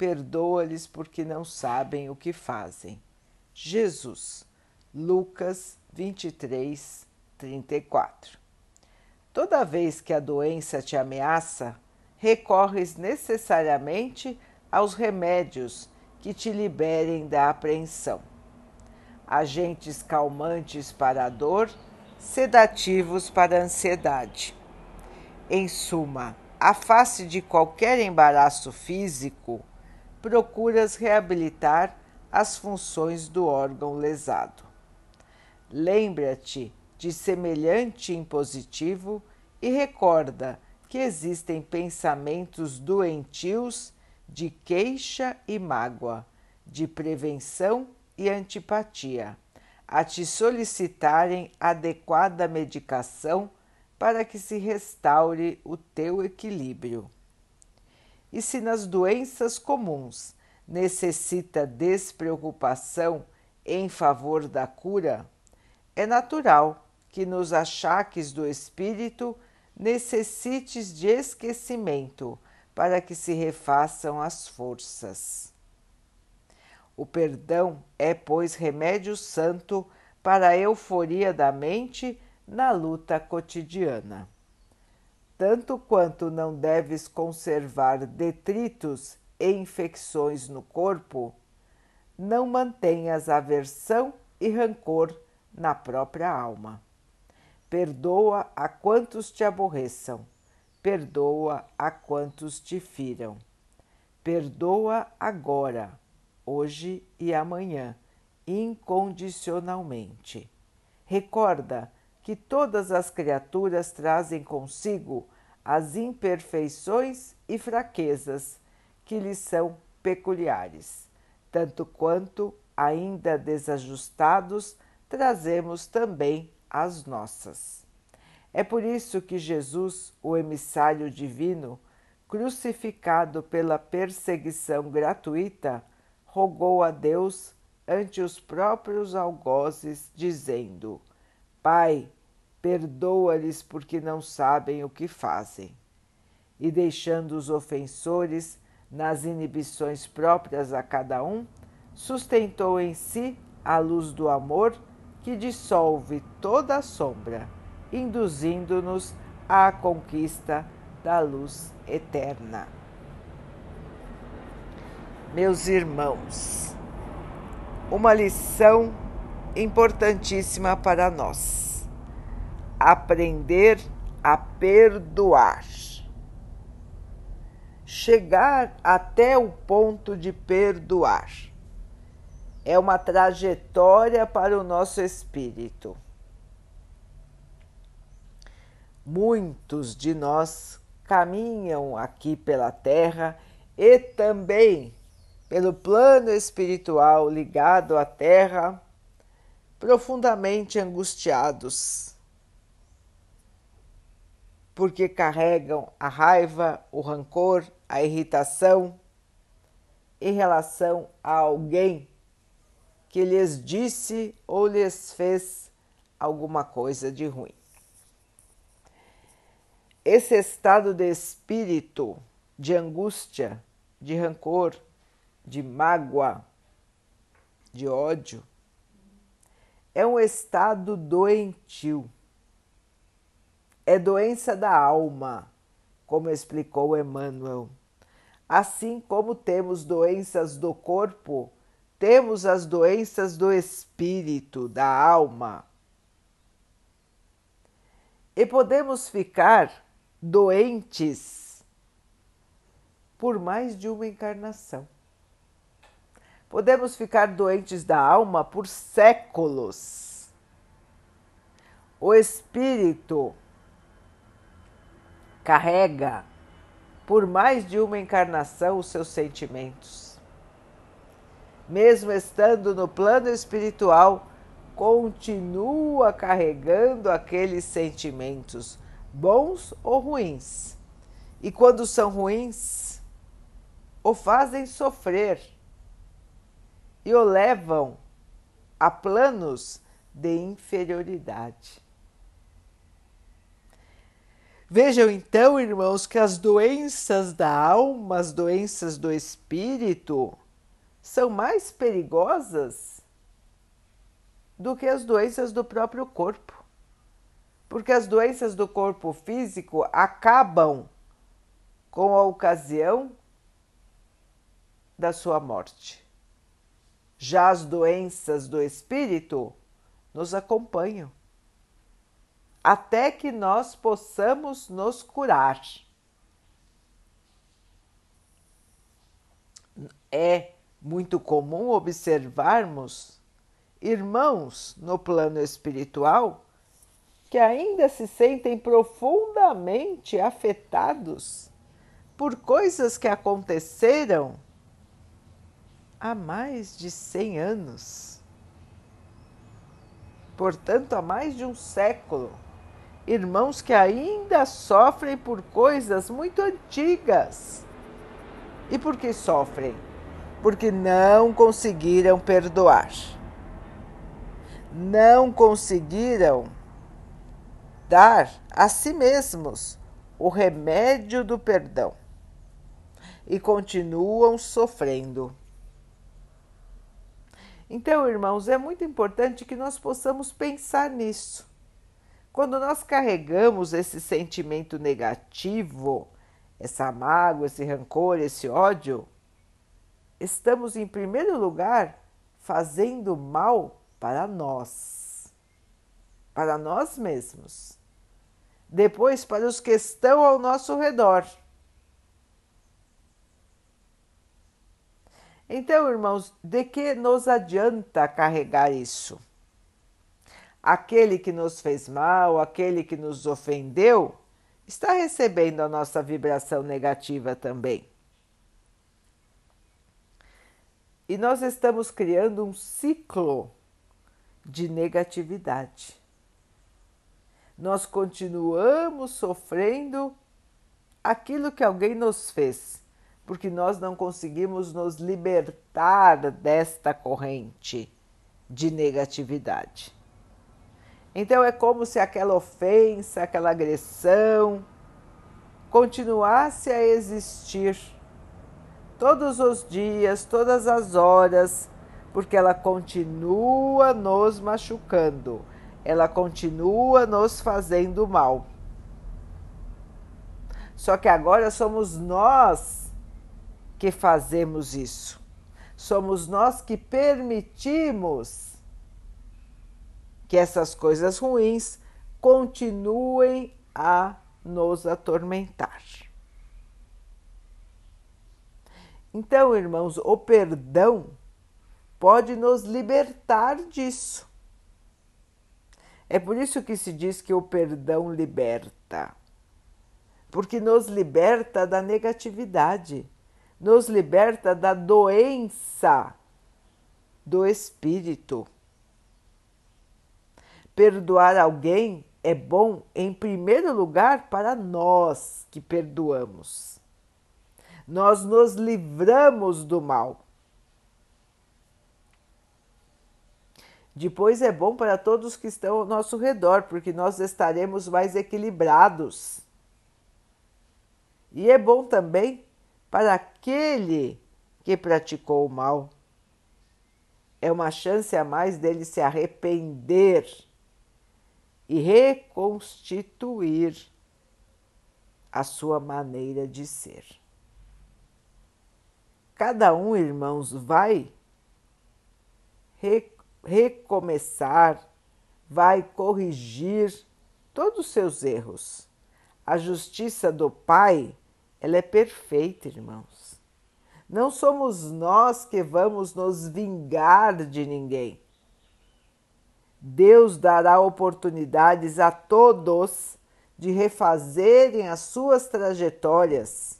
perdoa-lhes porque não sabem o que fazem. Jesus, Lucas 23, 34. Toda vez que a doença te ameaça, recorres necessariamente aos remédios que te liberem da apreensão. Agentes calmantes para a dor, sedativos para a ansiedade. Em suma, a face de qualquer embaraço físico, procuras reabilitar as funções do órgão lesado. Lembra-te de semelhante impositivo e recorda que existem pensamentos doentios de queixa e mágoa, de prevenção e antipatia, a te solicitarem adequada medicação para que se restaure o teu equilíbrio. E se nas doenças comuns necessita despreocupação em favor da cura, é natural que nos achaques do espírito necessites de esquecimento para que se refaçam as forças. O perdão é, pois, remédio santo para a euforia da mente na luta cotidiana tanto quanto não deves conservar detritos e infecções no corpo, não mantenhas aversão e rancor na própria alma. Perdoa a quantos te aborreçam, perdoa a quantos te firam. Perdoa agora, hoje e amanhã, incondicionalmente. Recorda que todas as criaturas trazem consigo as imperfeições e fraquezas que lhes são peculiares, tanto quanto, ainda desajustados, trazemos também as nossas. É por isso que Jesus, o emissário divino, crucificado pela perseguição gratuita, rogou a Deus ante os próprios algozes, dizendo: Pai, perdoa-lhes porque não sabem o que fazem. E deixando os ofensores nas inibições próprias a cada um, sustentou em si a luz do amor que dissolve toda a sombra, induzindo-nos à conquista da luz eterna. Meus irmãos, uma lição importantíssima para nós. Aprender a perdoar. Chegar até o ponto de perdoar é uma trajetória para o nosso espírito. Muitos de nós caminham aqui pela terra e também pelo plano espiritual ligado à terra profundamente angustiados, porque carregam a raiva, o rancor, a irritação em relação a alguém que lhes disse ou lhes fez alguma coisa de ruim. Esse estado de espírito de angústia, de rancor, de mágoa, de ódio, é um estado doentio. É doença da alma, como explicou Emmanuel. Assim como temos doenças do corpo, temos as doenças do espírito, da alma. E podemos ficar doentes por mais de uma encarnação. Podemos ficar doentes da alma por séculos. O espírito carrega por mais de uma encarnação os seus sentimentos. mesmo estando no plano espiritual, continua carregando aqueles sentimentos, bons ou ruins. E quando são ruins, o fazem sofrer e o levam a planos de inferioridade. Vejam então, irmãos, que as doenças da alma, as doenças do espírito, são mais perigosas do que as doenças do próprio corpo. Porque as doenças do corpo físico acabam com a ocasião da sua morte. Já as doenças do espírito nos acompanham até que nós possamos nos curar. É muito comum observarmos irmãos no plano espiritual que ainda se sentem profundamente afetados por coisas que aconteceram há mais de 100 anos. Portanto, há mais de um século. Irmãos que ainda sofrem por coisas muito antigas. E por que sofrem? Porque não conseguiram perdoar não conseguiram dar a si mesmos o remédio do perdão e continuam sofrendo. Então, irmãos, é muito importante que nós possamos pensar nisso. Quando nós carregamos esse sentimento negativo, essa mágoa, esse rancor, esse ódio, estamos, em primeiro lugar, fazendo mal para nós, para nós mesmos. Depois, para os que estão ao nosso redor. Então, irmãos, de que nos adianta carregar isso? Aquele que nos fez mal, aquele que nos ofendeu, está recebendo a nossa vibração negativa também. E nós estamos criando um ciclo de negatividade. Nós continuamos sofrendo aquilo que alguém nos fez, porque nós não conseguimos nos libertar desta corrente de negatividade. Então é como se aquela ofensa, aquela agressão continuasse a existir todos os dias, todas as horas, porque ela continua nos machucando, ela continua nos fazendo mal. Só que agora somos nós que fazemos isso. Somos nós que permitimos que essas coisas ruins continuem a nos atormentar. Então, irmãos, o perdão pode nos libertar disso. É por isso que se diz que o perdão liberta, porque nos liberta da negatividade, nos liberta da doença do espírito. Perdoar alguém é bom, em primeiro lugar, para nós que perdoamos. Nós nos livramos do mal. Depois é bom para todos que estão ao nosso redor, porque nós estaremos mais equilibrados. E é bom também para aquele que praticou o mal. É uma chance a mais dele se arrepender e reconstituir a sua maneira de ser. Cada um, irmãos, vai recomeçar, vai corrigir todos os seus erros. A justiça do Pai, ela é perfeita, irmãos. Não somos nós que vamos nos vingar de ninguém. Deus dará oportunidades a todos de refazerem as suas trajetórias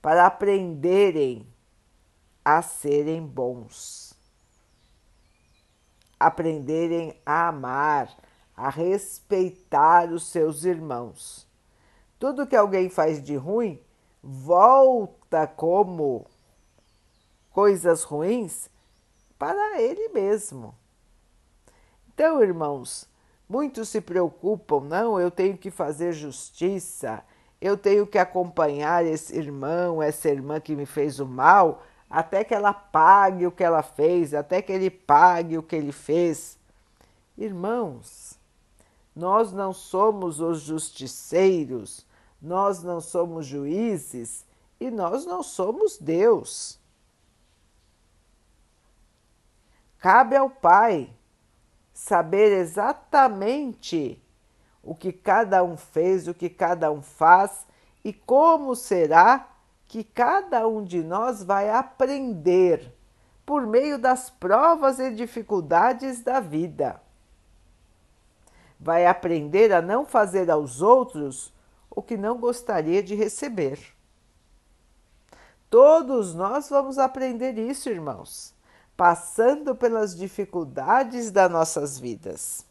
para aprenderem a serem bons, aprenderem a amar, a respeitar os seus irmãos. Tudo que alguém faz de ruim volta como coisas ruins para ele mesmo. Então, irmãos, muitos se preocupam, não, eu tenho que fazer justiça, eu tenho que acompanhar esse irmão, essa irmã que me fez o mal, até que ela pague o que ela fez, até que ele pague o que ele fez. Irmãos, nós não somos os justiceiros, nós não somos juízes e nós não somos Deus. Cabe ao Pai saber exatamente o que cada um fez, o que cada um faz e como será que cada um de nós vai aprender por meio das provas e dificuldades da vida. Vai aprender a não fazer aos outros o que não gostaria de receber. Todos nós vamos aprender isso, irmãos passando pelas dificuldades das nossas vidas.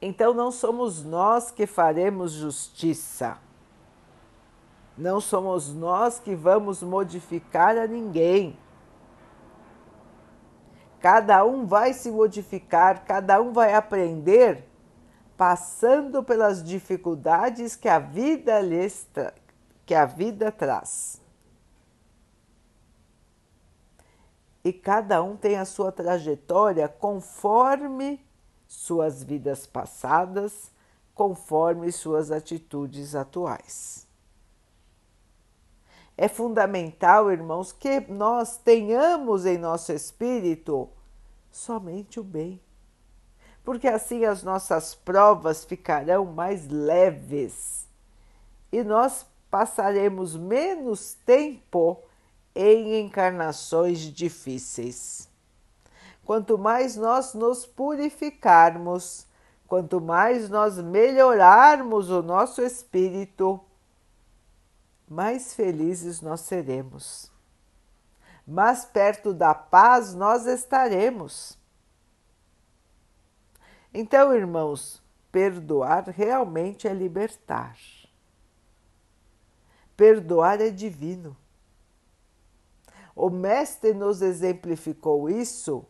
Então não somos nós que faremos justiça. Não somos nós que vamos modificar a ninguém. Cada um vai se modificar, cada um vai aprender passando pelas dificuldades que a vida lhes que a vida traz. E cada um tem a sua trajetória conforme suas vidas passadas, conforme suas atitudes atuais. É fundamental, irmãos, que nós tenhamos em nosso espírito somente o bem, porque assim as nossas provas ficarão mais leves e nós passaremos menos tempo em encarnações difíceis. Quanto mais nós nos purificarmos, quanto mais nós melhorarmos o nosso espírito, mais felizes nós seremos. Mais perto da paz nós estaremos. Então, irmãos, perdoar realmente é libertar. Perdoar é divino. O Mestre nos exemplificou isso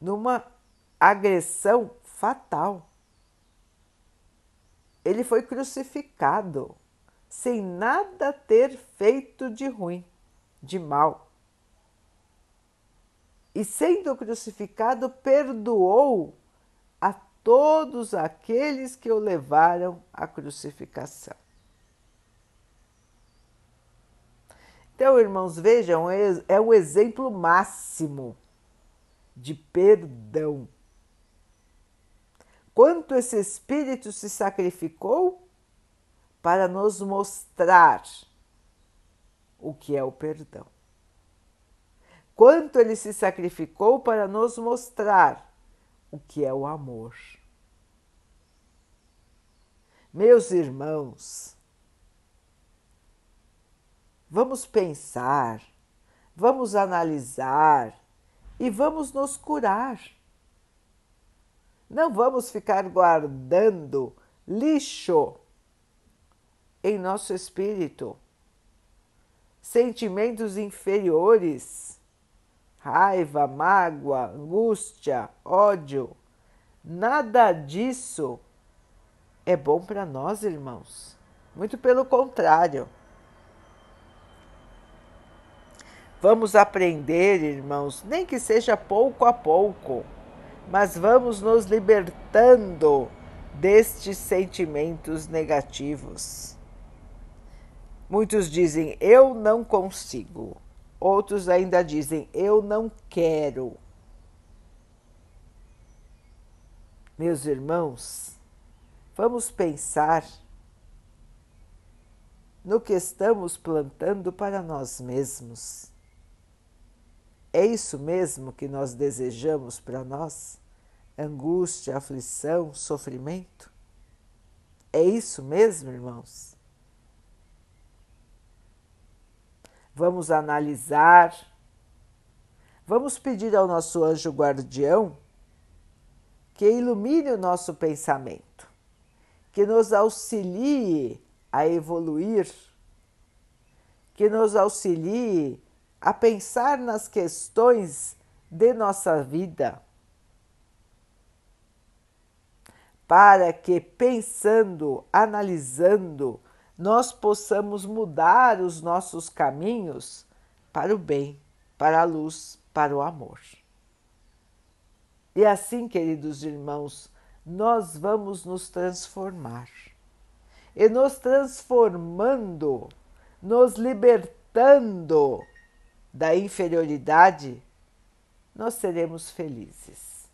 numa agressão fatal. Ele foi crucificado sem nada ter feito de ruim, de mal. E sendo crucificado, perdoou a todos aqueles que o levaram à crucificação. Então, irmãos, vejam, é, é o exemplo máximo de perdão. Quanto esse Espírito se sacrificou para nos mostrar o que é o perdão. Quanto ele se sacrificou para nos mostrar o que é o amor. Meus irmãos, Vamos pensar, vamos analisar e vamos nos curar. Não vamos ficar guardando lixo em nosso espírito, sentimentos inferiores, raiva, mágoa, angústia, ódio. Nada disso é bom para nós, irmãos. Muito pelo contrário. Vamos aprender, irmãos, nem que seja pouco a pouco, mas vamos nos libertando destes sentimentos negativos. Muitos dizem eu não consigo, outros ainda dizem eu não quero. Meus irmãos, vamos pensar no que estamos plantando para nós mesmos. É isso mesmo que nós desejamos para nós? Angústia, aflição, sofrimento? É isso mesmo, irmãos? vamos analisar, vamos pedir ao nosso anjo guardião que ilumine o nosso pensamento, que nos auxilie a evoluir, que nos auxilie a pensar nas questões de nossa vida, para que pensando, analisando, nós possamos mudar os nossos caminhos para o bem, para a luz, para o amor. E assim, queridos irmãos, nós vamos nos transformar. E nos transformando, nos libertando da inferioridade, nós seremos felizes.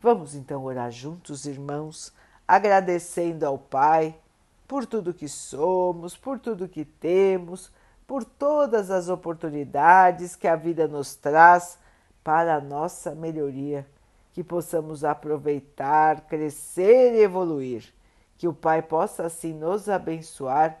Vamos então orar juntos, irmãos agradecendo ao Pai por tudo que somos, por tudo que temos, por todas as oportunidades que a vida nos traz para a nossa melhoria, que possamos aproveitar, crescer e evoluir, que o Pai possa assim nos abençoar